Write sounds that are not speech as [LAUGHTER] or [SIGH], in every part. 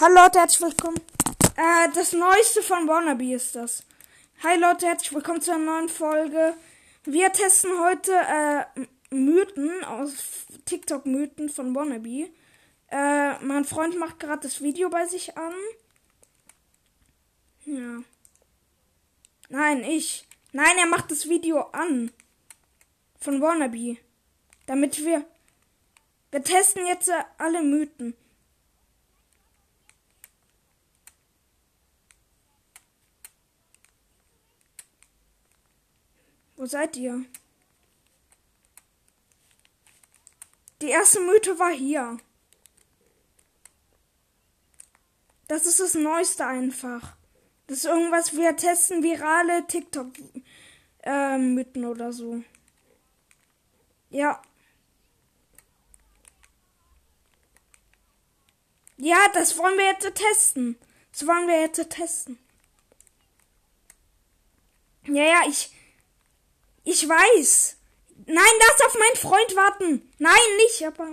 Hallo Leute, herzlich willkommen. Äh, das Neueste von Wannabe ist das. Hi Leute, herzlich willkommen zu einer neuen Folge. Wir testen heute äh, Mythen aus TikTok-Mythen von Wannabe. Äh, mein Freund macht gerade das Video bei sich an. Ja. Nein, ich. Nein, er macht das Video an. Von Wannabe. Damit wir. Wir testen jetzt äh, alle Mythen. Wo seid ihr? Die erste Mythe war hier. Das ist das Neueste einfach. Das ist irgendwas, wir testen virale TikTok-Mythen äh, oder so. Ja. Ja, das wollen wir jetzt testen. Das wollen wir jetzt testen. Ja, ja, ich. Ich weiß. Nein, lass auf meinen Freund warten. Nein, nicht, aber.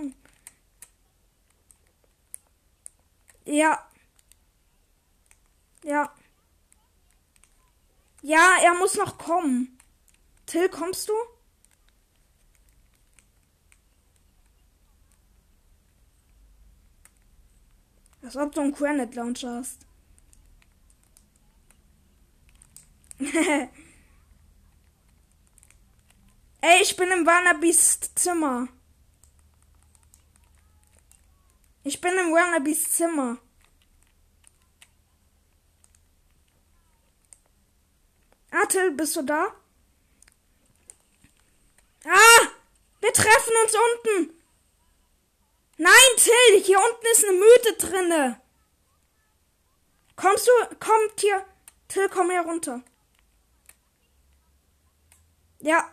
Ja. Ja. Ja, er muss noch kommen. Till, kommst du? Als ob du einen Granite Launcher hast. [LAUGHS] Ey, ich bin im Wannabes Zimmer. Ich bin im Wannabes Zimmer. Atel, bist du da? Ah! Wir treffen uns unten! Nein, Till, hier unten ist eine Mythe drinne. Kommst du, kommt hier. Till, komm hier runter. Ja.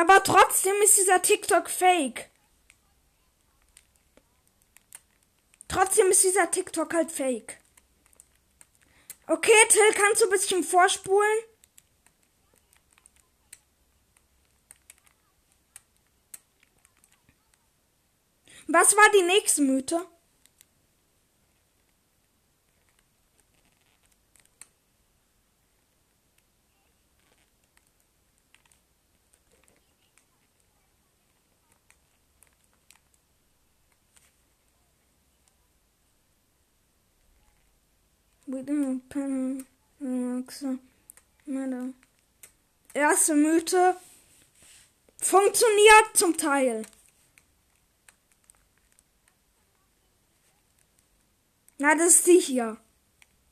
Aber trotzdem ist dieser TikTok fake. Trotzdem ist dieser TikTok halt fake. Okay, Till, kannst du ein bisschen vorspulen? Was war die nächste Mythe? Erste Mythe funktioniert zum Teil. Na, das ist die hier.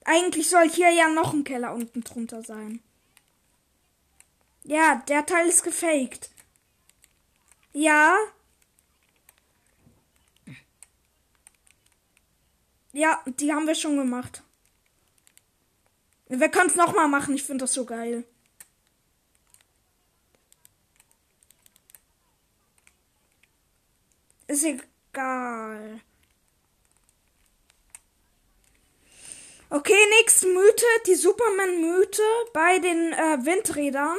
Eigentlich soll hier ja noch ein Keller unten drunter sein. Ja, der Teil ist gefaked. Ja. Ja, die haben wir schon gemacht. Wir können es nochmal machen. Ich finde das so geil. Ist egal. Okay, nächste Mythe. Die Superman-Mythe bei den äh, Windrädern.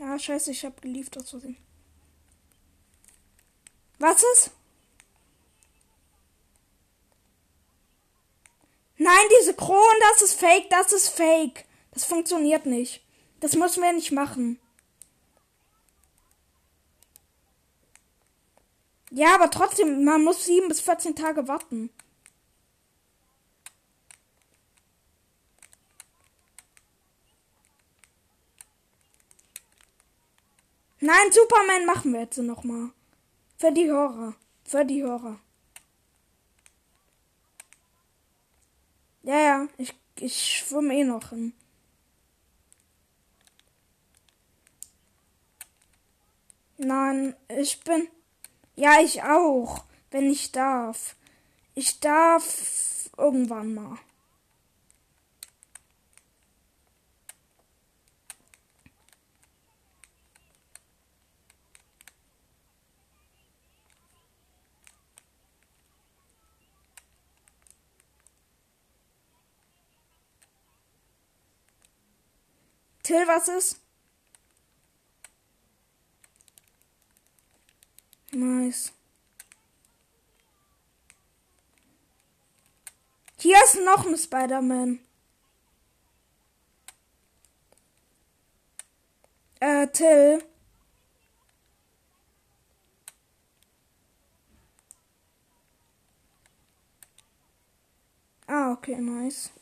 Ah, scheiße, ich hab geliefert aus Versehen. Was ist? Nein, diese Kronen, das ist fake, das ist fake. Das funktioniert nicht. Das müssen wir nicht machen. Ja, aber trotzdem, man muss sieben bis 14 Tage warten. Nein, Superman machen wir jetzt nochmal. Für die Hörer. Für die Hörer. Ja, ja, ich, ich schwimme eh noch hin. Nein, ich bin. Ja, ich auch. Wenn ich darf. Ich darf irgendwann mal. Till, was ist? Nice. Hier ist noch ein Spider-Man. Äh, Till. Ah, okay, nice.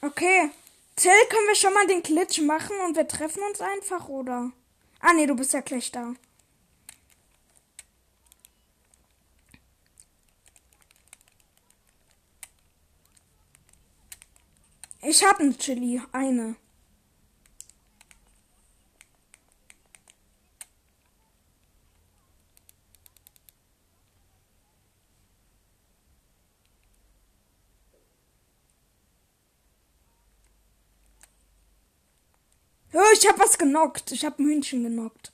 Okay. Till, können wir schon mal den Glitch machen und wir treffen uns einfach, oder? Ah, nee, du bist ja gleich da. Ich hab ne Chili, eine. Ich hab was genockt. Ich hab ein Hühnchen genockt.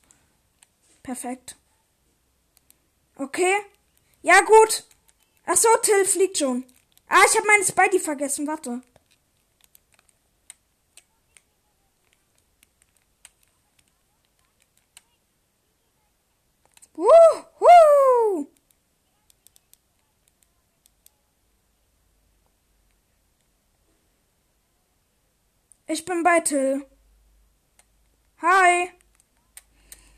Perfekt. Okay. Ja, gut. Ach so, Till fliegt schon. Ah, ich hab meine Spidey vergessen. Warte. Wuhu! Ich bin bei Till. Hi.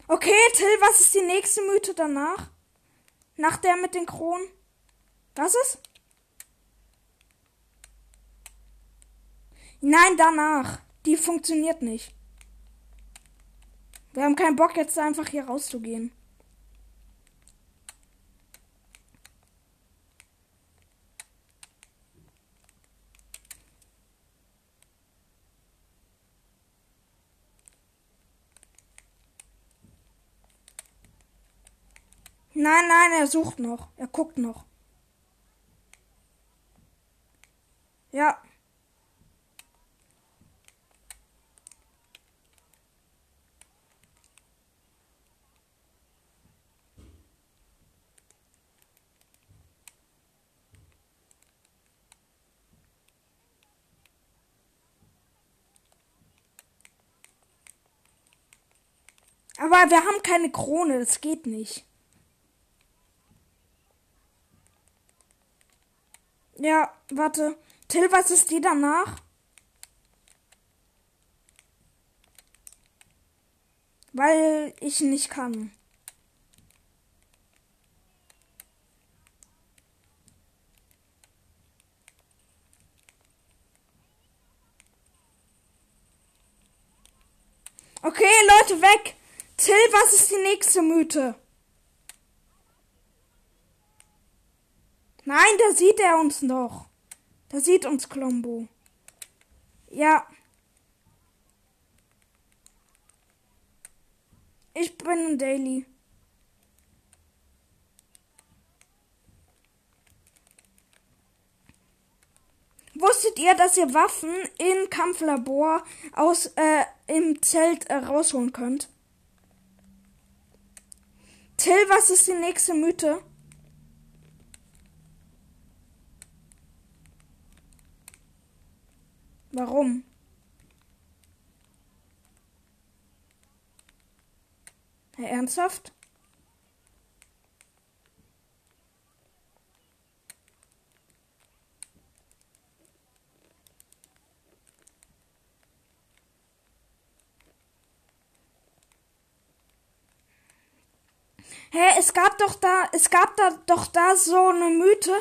Okay, Till, was ist die nächste Mythe danach? Nach der mit den Kronen? Was ist? Nein, danach. Die funktioniert nicht. Wir haben keinen Bock, jetzt einfach hier rauszugehen. Nein, nein, er sucht noch. Er guckt noch. Ja. Aber wir haben keine Krone, das geht nicht. Ja, warte. Till, was ist die danach? Weil ich nicht kann. Okay, Leute, weg! Till, was ist die nächste Mythe? Nein, da sieht er uns noch. Da sieht uns Klombo. Ja. Ich bin ein Daily. Wusstet ihr, dass ihr Waffen im Kampflabor aus äh, im Zelt äh, rausholen könnt? Till, was ist die nächste Mythe? Warum? Ja, ernsthaft? Hä, es gab doch da, es gab da doch da so eine Mythe,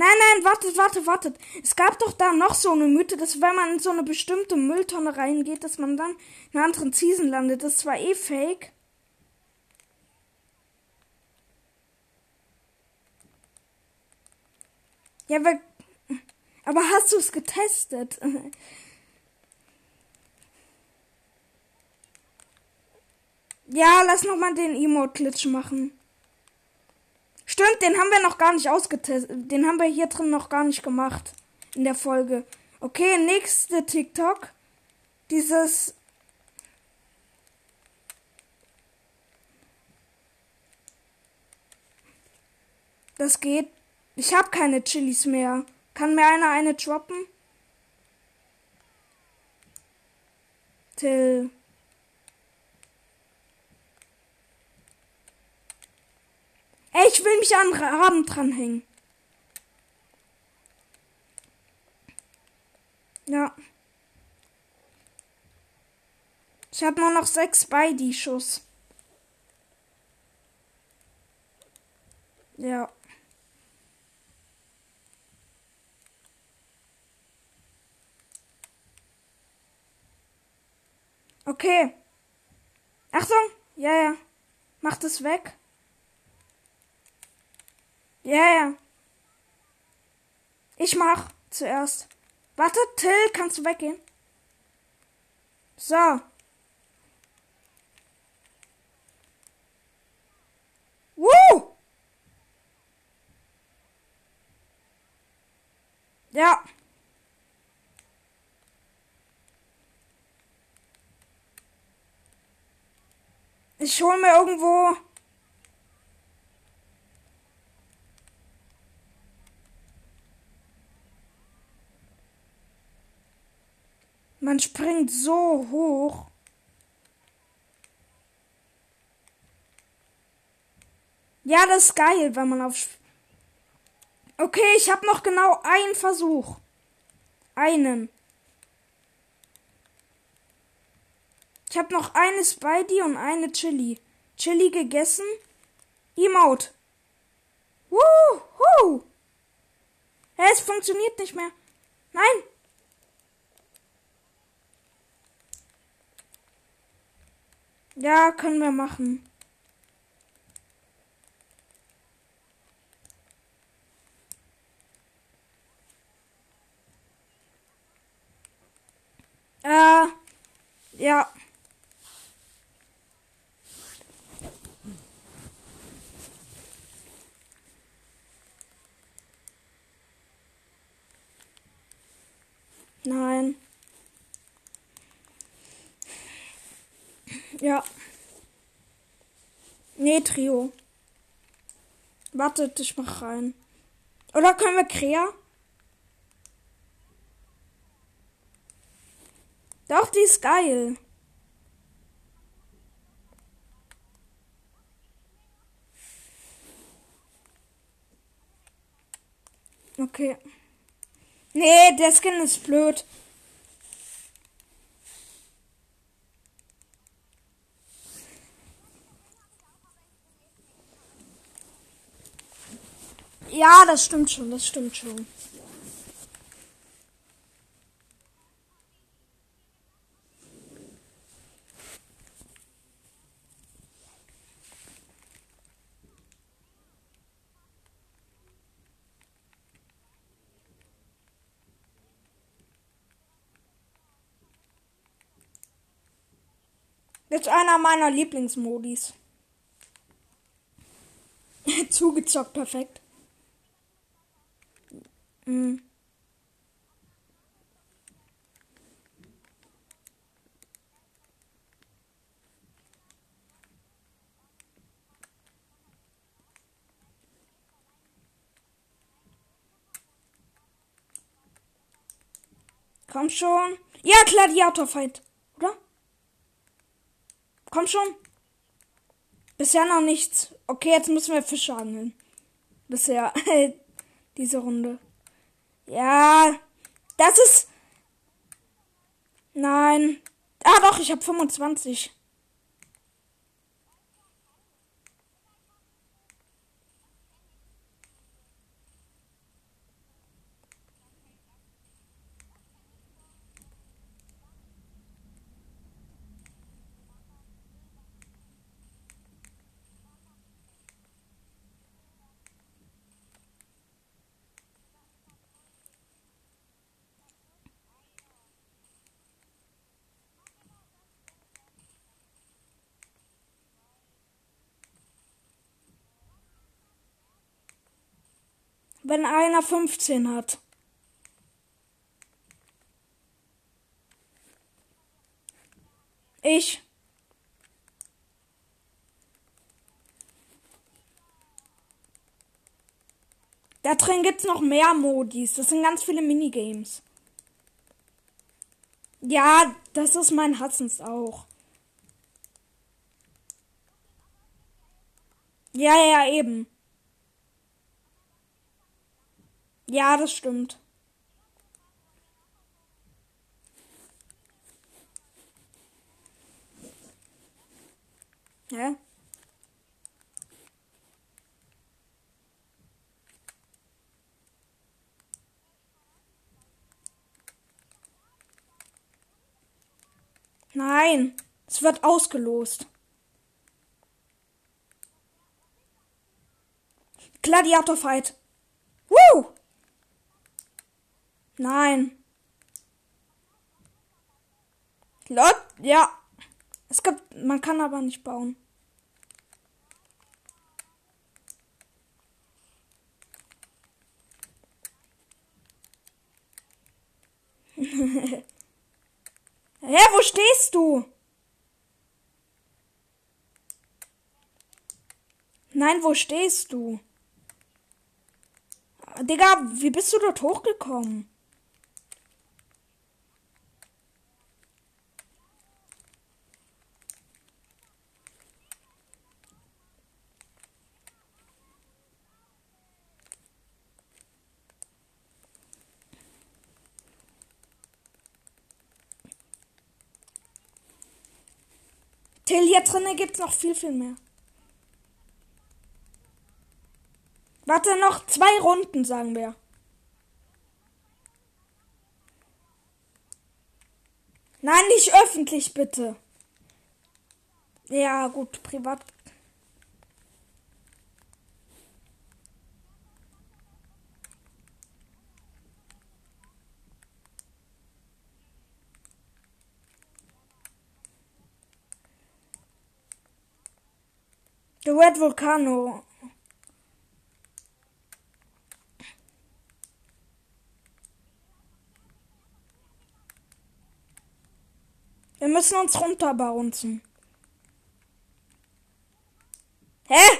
Nein, nein, wartet, wartet, wartet. Es gab doch da noch so eine Mythe, dass wenn man in so eine bestimmte Mülltonne reingeht, dass man dann in einer anderen Season landet. Das war eh fake. Ja, aber, aber hast du es getestet? Ja, lass noch mal den Emote-Glitch machen. Stimmt, den haben wir noch gar nicht ausgetestet. Den haben wir hier drin noch gar nicht gemacht. In der Folge. Okay, nächste TikTok. Dieses. Das geht. Ich habe keine Chilis mehr. Kann mir einer eine droppen? Till. Ey, ich will mich an Raben dranhängen. Ja. Ich habe nur noch sechs bei die Schuss. Ja. Okay. Achtung! Ja, ja. Mach das weg. Ja, ja. Ich mach zuerst. Warte, Till, kannst du weggehen? So. Woo! Ja. Ich hol mir irgendwo. Man springt so hoch. Ja, das ist geil, wenn man auf. Okay, ich habe noch genau einen Versuch. Einen. Ich habe noch eine Spidey und eine Chili. Chili gegessen. Emote. Wuhu! Es funktioniert nicht mehr. Nein! Ja, können wir machen. Äh, ja. Nein. Ja. Nee, Trio. Wartet, ich mach rein. Oder können wir Krea? Doch, die ist geil. Okay. Nee, der Skin ist blöd. Ja, das stimmt schon, das stimmt schon. Jetzt einer meiner Lieblingsmodis. [LAUGHS] Zugezockt, perfekt. Mhm. Komm schon. Ja, Gladiator-Fight. Oder? Komm schon. Bisher noch nichts. Okay, jetzt müssen wir Fische angeln. Bisher. [LAUGHS] Diese Runde. Ja. Das ist. Nein. Ah doch, ich habe 25. wenn einer 15 hat. Ich. Da drin gibt's noch mehr Modis. Das sind ganz viele Minigames. Ja, das ist mein Hassens auch. Ja, ja, eben. Ja, das stimmt. Hä? Nein, es wird ausgelost. Gladiator Fight. Woo! Nein. Lot, ja. Es gibt, man kann aber nicht bauen. [LAUGHS] Hä, wo stehst du? Nein, wo stehst du? Digga, wie bist du dort hochgekommen? Till, hier drinnen gibt's noch viel, viel mehr. Warte, noch zwei Runden, sagen wir. Nein, nicht öffentlich, bitte. Ja, gut, privat. The Red Volcano. Wir müssen uns runterbouncen. Hä?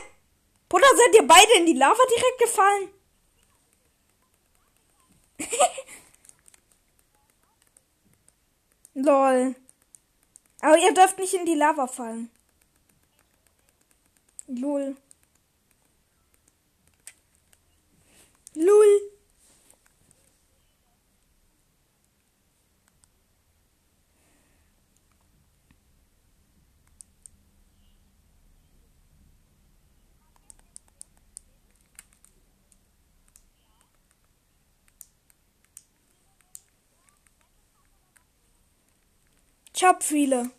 Bruder, seid ihr beide in die Lava direkt gefallen? [LAUGHS] Lol. Aber ihr dürft nicht in die Lava fallen. Lol. Lol. Ich hab viele.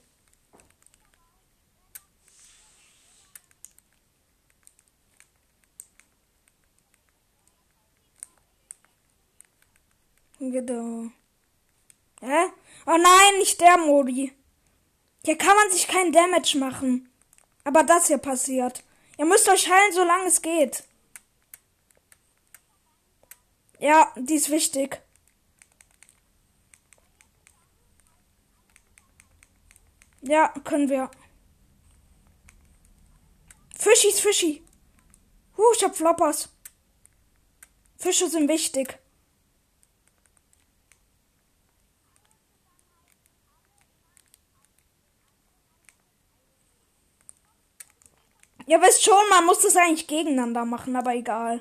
Genau. Hä? Oh nein, nicht der Modi. Hier kann man sich keinen Damage machen. Aber das hier passiert. Ihr müsst euch heilen, solange es geht. Ja, die ist wichtig. Ja, können wir. Fischis, Fischi. Huh, ich hab Floppers. Fische sind wichtig. Ihr wisst schon, man muss das eigentlich gegeneinander machen, aber egal.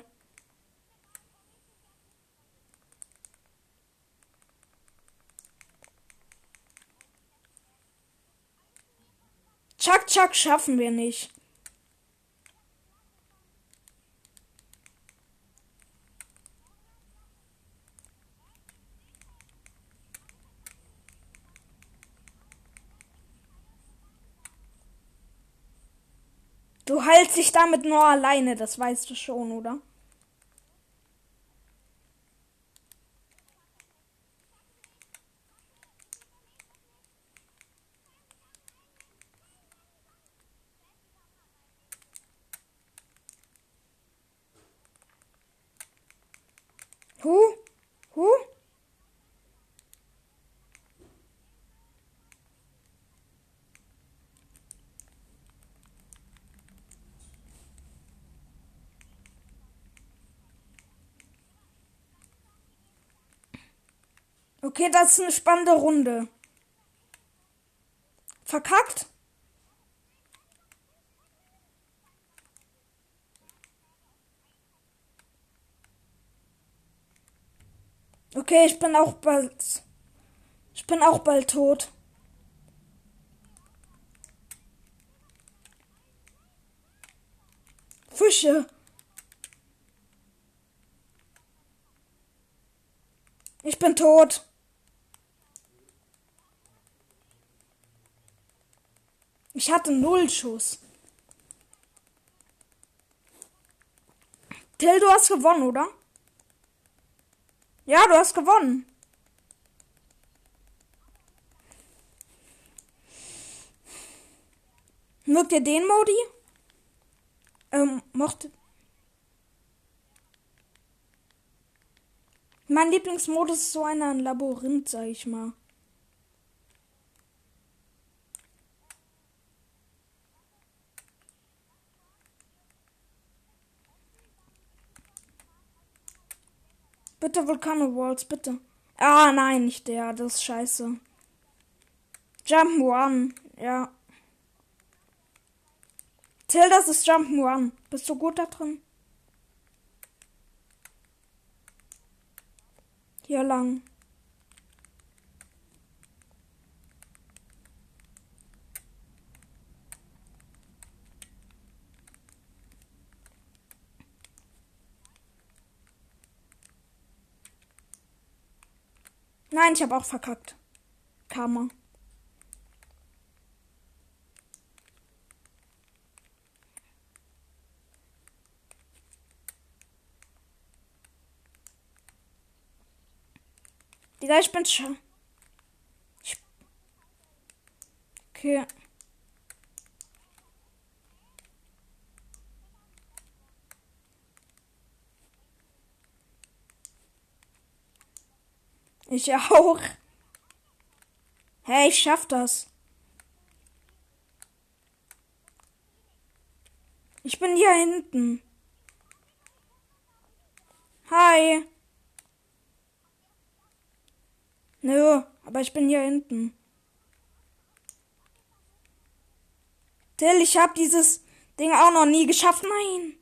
Chuck Chuck schaffen wir nicht. Du heilst dich damit nur alleine, das weißt du schon, oder? Okay, das ist eine spannende Runde. Verkackt? Okay, ich bin auch bald. Ich bin auch bald tot. Fische. Ich bin tot. Ich hatte null Schuss. Till, du hast gewonnen, oder? Ja, du hast gewonnen. Mögt ihr den Modi? Ähm, mochte. Mein Lieblingsmodus ist so einer ein Labyrinth, sag ich mal. Bitte Volcano Walls, bitte. Ah, nein, nicht der. Das ist scheiße. Jump One. Ja. Till, das ist Jump One. Bist du gut da drin? Hier lang. Nein, ich habe auch verkackt. Karma. Digga, ich bin schon. Okay. Ich auch. Hey, ich schaff das. Ich bin hier hinten. Hi. Nö, aber ich bin hier hinten. Till, ich hab dieses Ding auch noch nie geschafft. Nein.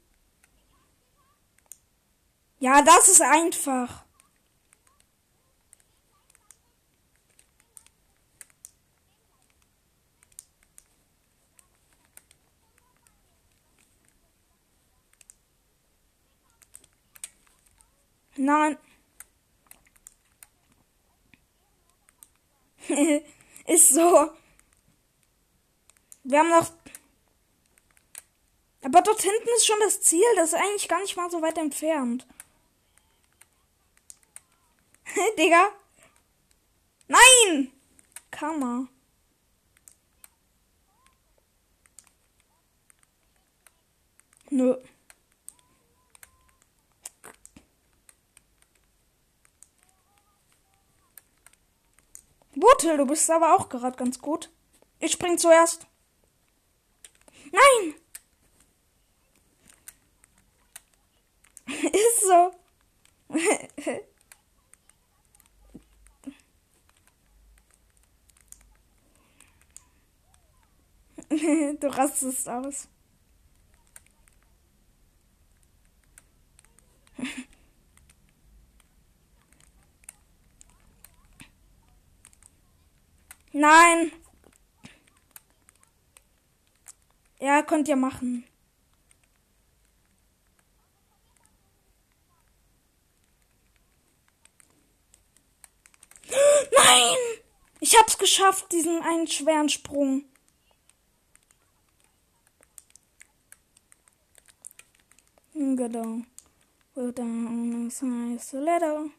Ja, das ist einfach. Nein. [LAUGHS] ist so. Wir haben noch. Aber dort hinten ist schon das Ziel. Das ist eigentlich gar nicht mal so weit entfernt. [LAUGHS] Digga. Nein! Kammer. Nö. Botel, du bist aber auch gerade ganz gut. Ich spring zuerst. Nein! [LAUGHS] Ist so. [LAUGHS] du rastest aus. Nein. Ja, könnt ihr machen. Nein! Ich hab's geschafft, diesen einen schweren Sprung. Genau. Down a little.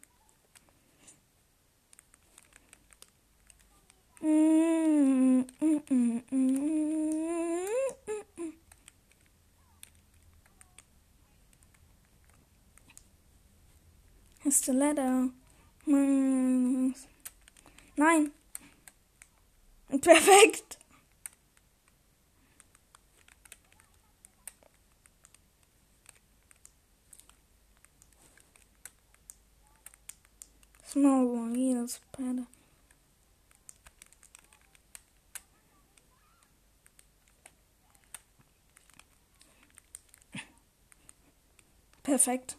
Stiletto. Nein. Perfekt. Small one, yes, better. Perfekt.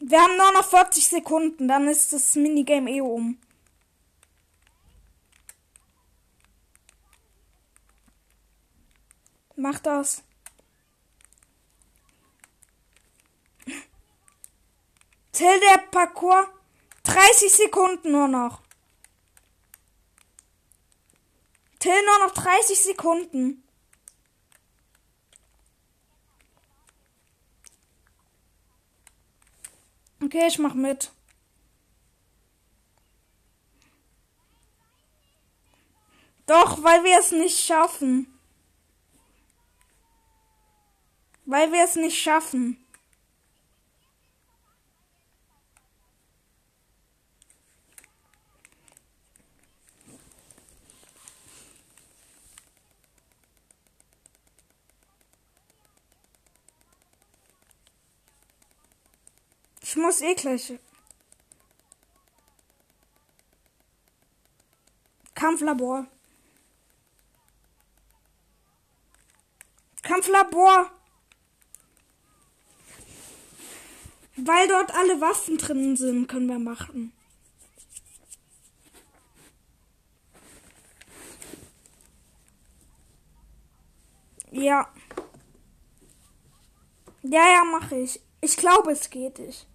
Wir haben nur noch 40 Sekunden, dann ist das Minigame eh um. Mach das. Till der Parcours. 30 Sekunden nur noch. Till nur noch 30 Sekunden. Okay, ich mach mit. Doch, weil wir es nicht schaffen. Weil wir es nicht schaffen. Ich muss eh. Kampflabor. Kampflabor. Weil dort alle Waffen drin sind, können wir machen. Ja. Ja, ja, mache ich. Ich glaube, es geht nicht.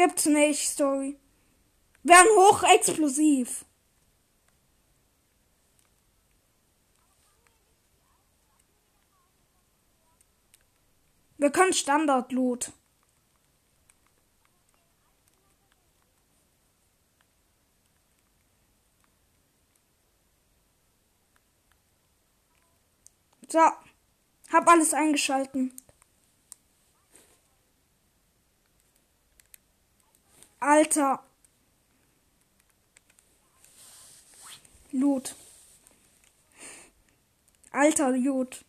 Gibt's nicht, Story. Werden hochexplosiv. Wir können Standard-Loot. So. Hab alles eingeschalten. Alter. Loot. Alter Loot.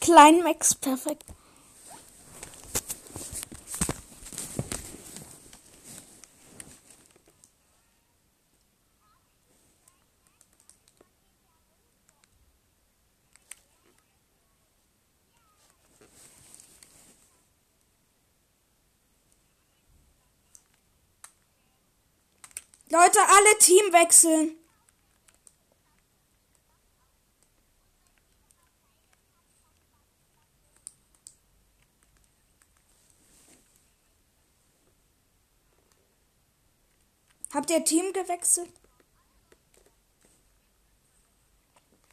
Klein Max, perfekt. Leute, alle Team wechseln. Habt ihr Team gewechselt?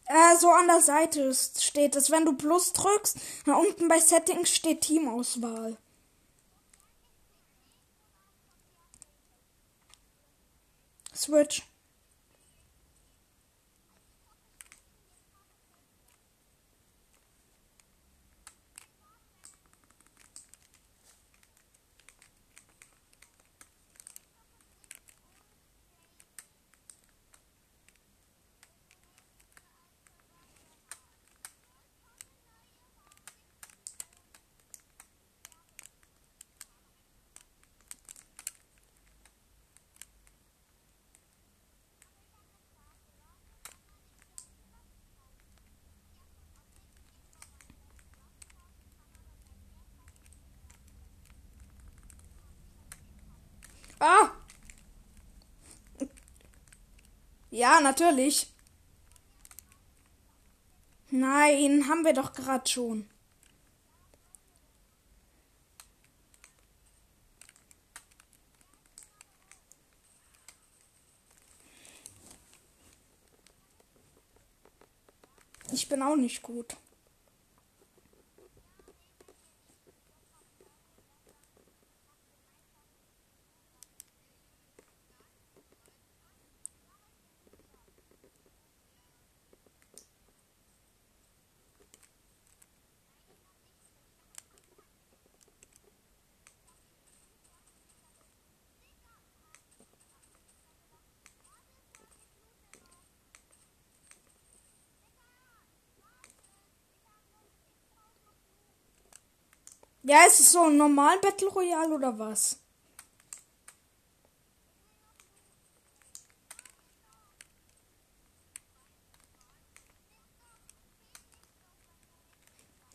Äh, so an der Seite steht es. Wenn du Plus drückst, da unten bei Settings steht Teamauswahl. Switch. Ja, natürlich. Nein, haben wir doch gerade schon. Ich bin auch nicht gut. Ja, ist es so ein normal Battle Royale oder was?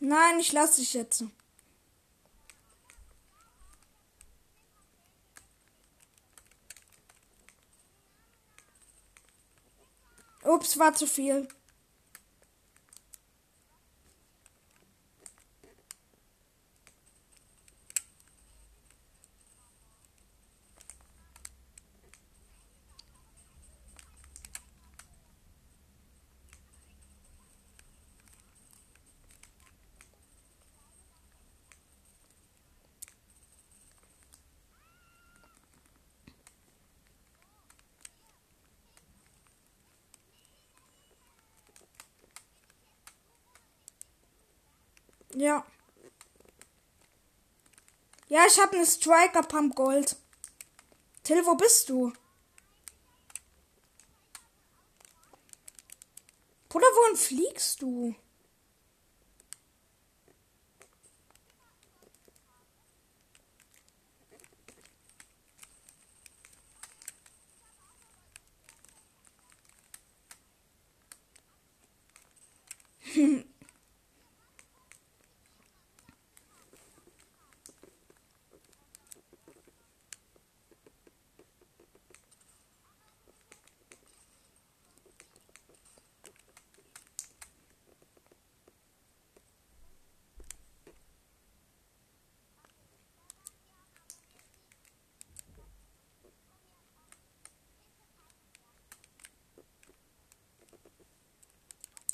Nein, ich lasse dich jetzt. Ups, war zu viel. Ja. Ja, ich habe eine Striker Pump Gold. Till, wo bist du? Bruder, wohin fliegst du?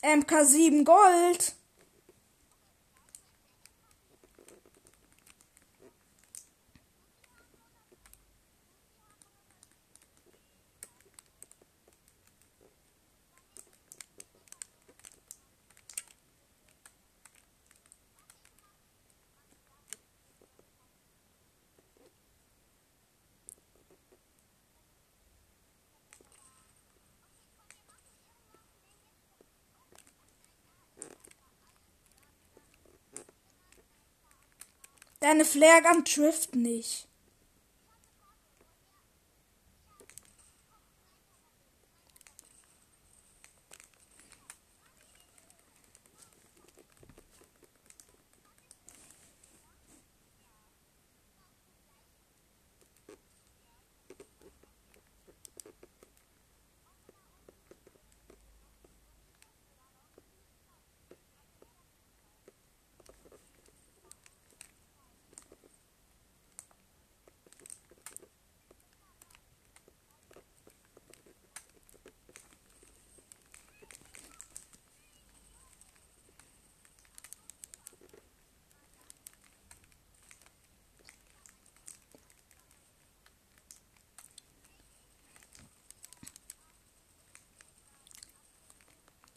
MK7 Gold. Deine Flaregun trifft nicht.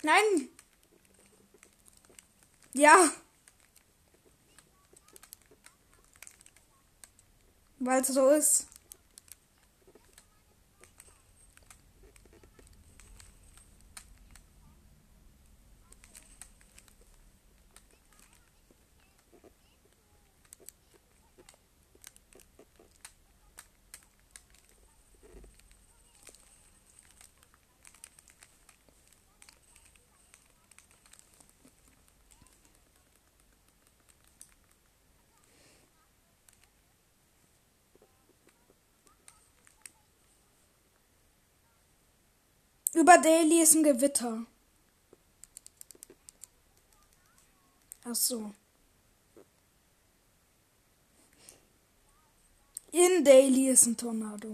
Nein. Ja. Weil es so ist. Über Daily ist ein Gewitter. Ach so. In Daily ist ein Tornado.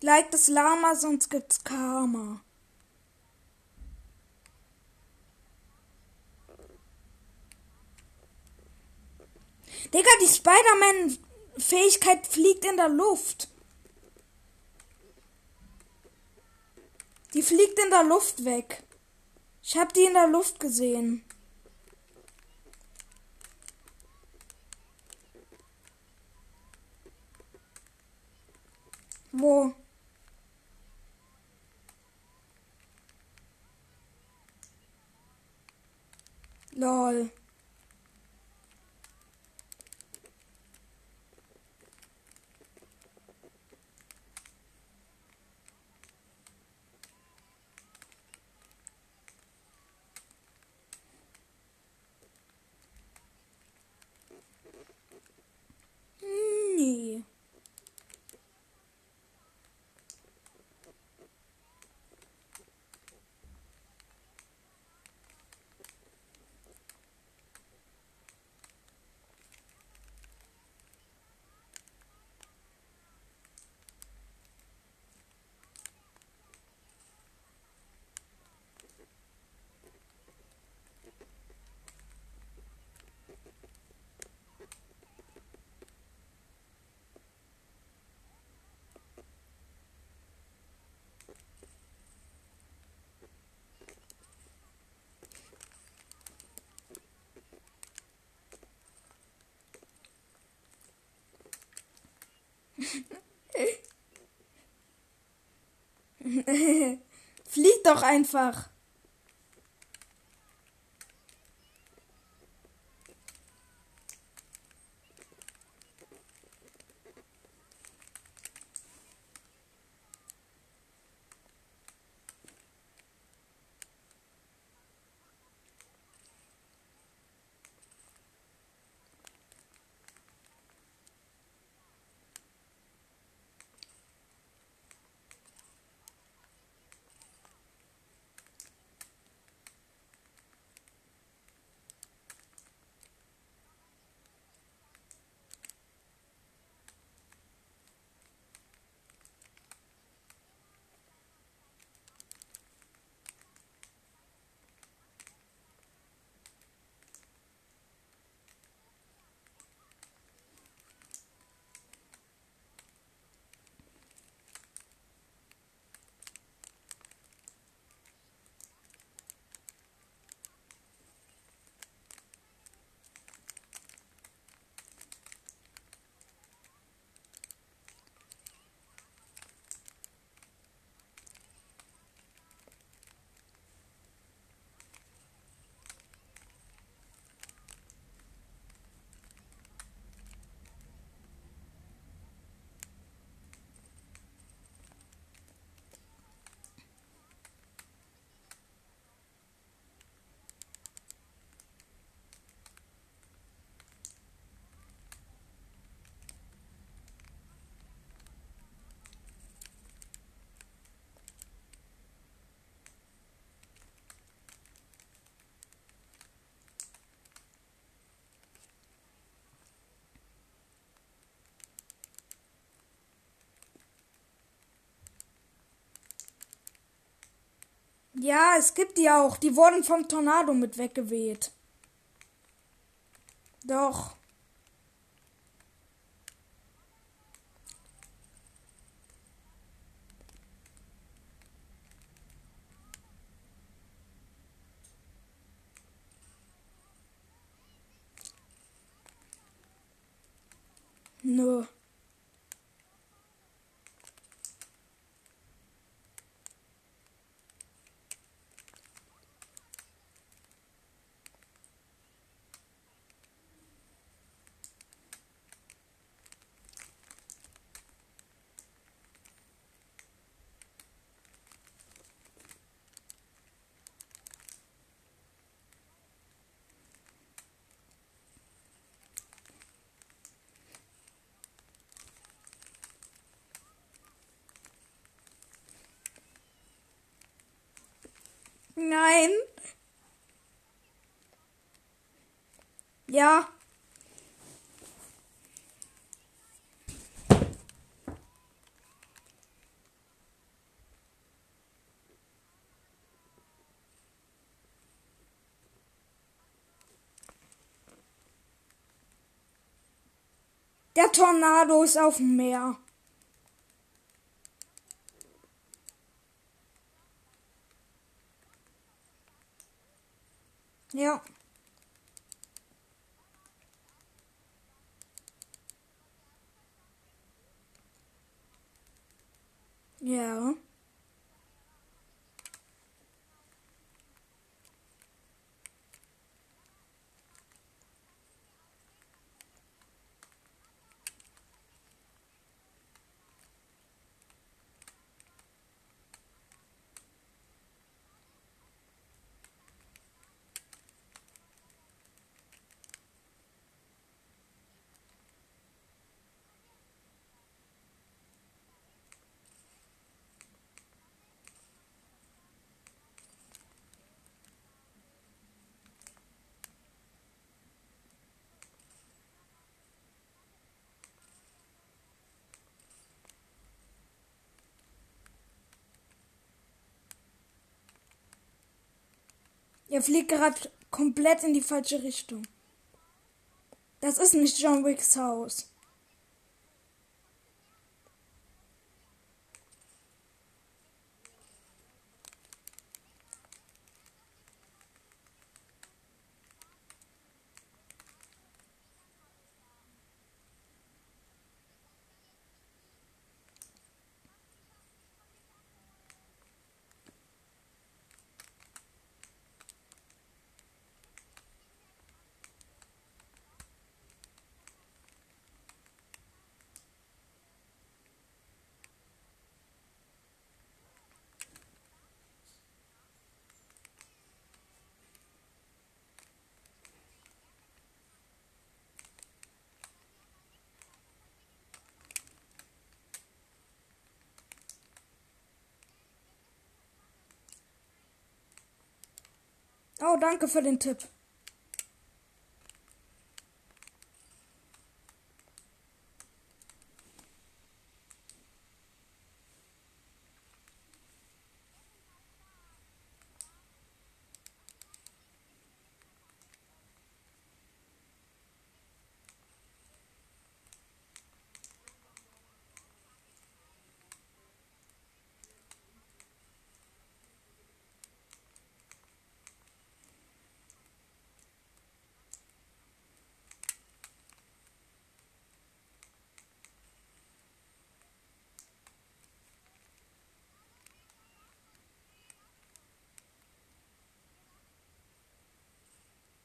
Like das Lama, sonst gibt's Karma. Digga, die Spider-Man-Fähigkeit fliegt in der Luft. Die fliegt in der Luft weg. Ich hab die in der Luft gesehen. Wo? Lol. Bye. [LAUGHS] Flieg doch einfach. Ja, es gibt die auch. Die wurden vom Tornado mit weggeweht. Doch. Nö. Nein. Ja. Der Tornado ist auf dem Meer. Ja. Ja. Ihr fliegt gerade komplett in die falsche Richtung. Das ist nicht John Wicks Haus. Oh, danke für den Tipp.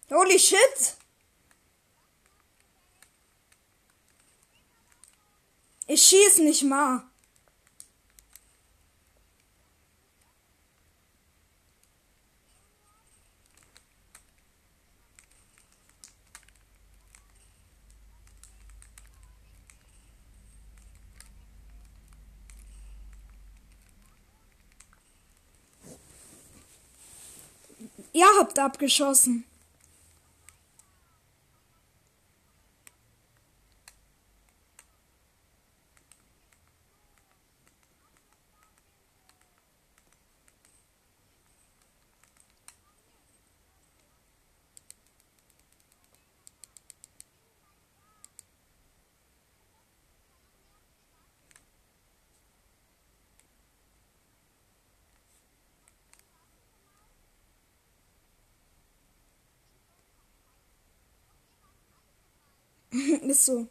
Holy shit! Ich schieß nicht mal. Ihr habt abgeschossen. Ist so.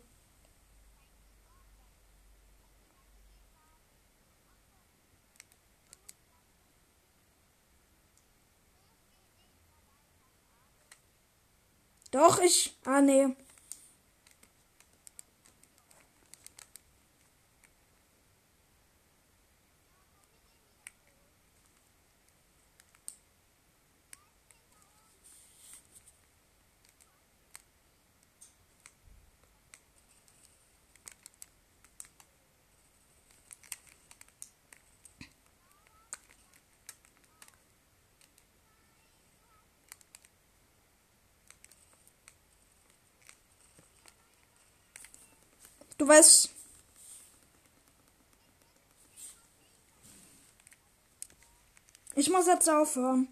Doch, ich. Ah, nee. Du weißt. Ich muss jetzt aufhören.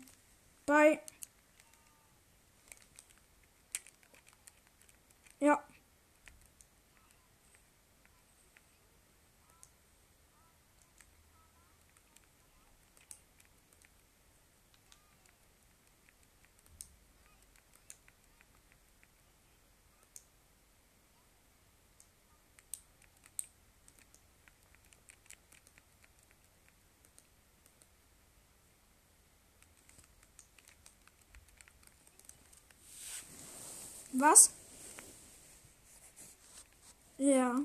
Bye. Ja. Was? Ja.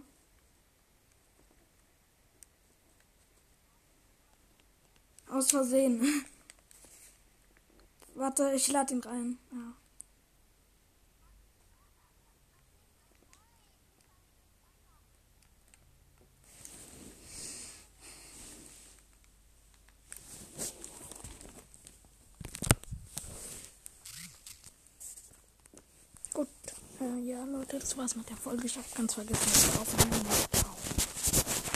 Aus Versehen. [LAUGHS] Warte, ich lade ihn rein. Ja. Gut. Äh, Leute, das war's mit der Folge. Ich habe ganz vergessen, was aufnehmen.